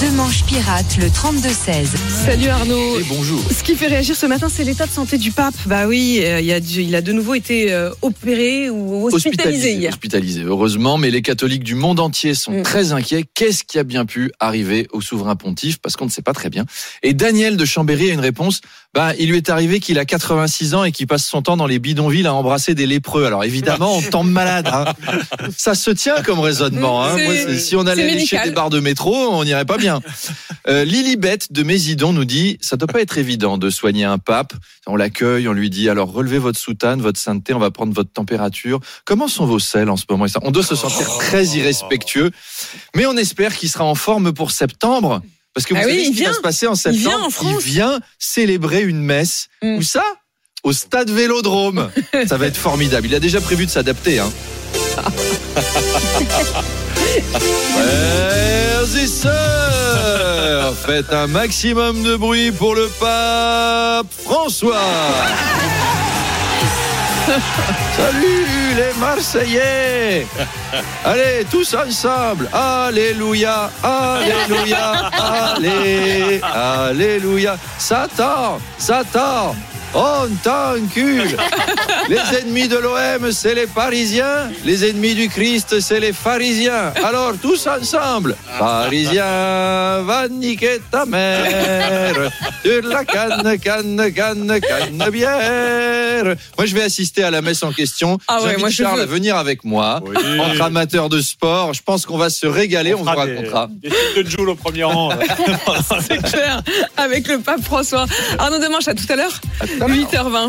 Deux manches pirates, le 32-16. Salut Arnaud. Et bonjour. Ce qui fait réagir ce matin, c'est l'état de santé du pape. Bah oui, euh, il, a, dû- il a de nouveau été euh, opéré ou hospitalisé, hier. Hospitalisé, heureusement, mais les catholiques du monde entier sont Mm. très inquiets. Qu'est-ce qui a bien pu arriver au souverain pontife? Parce qu'on ne sait pas très bien. Et Daniel de Chambéry a une réponse. Bah, il lui est arrivé qu'il a 86 ans et qu'il passe son temps dans les bidonvilles à embrasser des lépreux. Alors évidemment, on tombe malade. hein. Ça se tient comme raisonnement. hein. Moi, si on allait lécher médical. des barres de métro, on n'irait pas bien. Euh, Lilibet de Mésidon nous dit ça doit pas être évident de soigner un pape. On l'accueille, on lui dit alors relevez votre soutane, votre sainteté, on va prendre votre température. Comment sont vos selles en ce moment? On doit se sentir très irrespectueux, mais on espère qu'il sera en forme pour septembre. Parce que vous Ah oui, savez ce il qui va vient. se passer en Il septembre vient en France. Il vient célébrer une messe. Mm. Où ça? Au stade Vélodrome. ça va être formidable. Il a déjà prévu de s'adapter. Hein. Frères et sœurs, faites un maximum de bruit pour le pape François. Salut les Marseillais. Allez, tous ensemble. Alléluia Alléluia Allez Alléluia. Satan Satan on t'encule Les ennemis de l'OM, c'est les Parisiens. Les ennemis du Christ, c'est les pharisiens. Alors, tous ensemble. Parisien, va niquer ta mère. Sur la canne, canne, canne, canne bière. Moi, je vais assister à la messe en question. Ah ouais, moi, je Charles veux. à venir avec moi. Entre amateurs de sport, je pense qu'on va se régaler. On, vous fera des- racontera. Des trucs de Joule au premier rang. C'est clair. Avec le pape François. Arnaud Demanche, à tout à l'heure. À tout à l'heure. 8h20.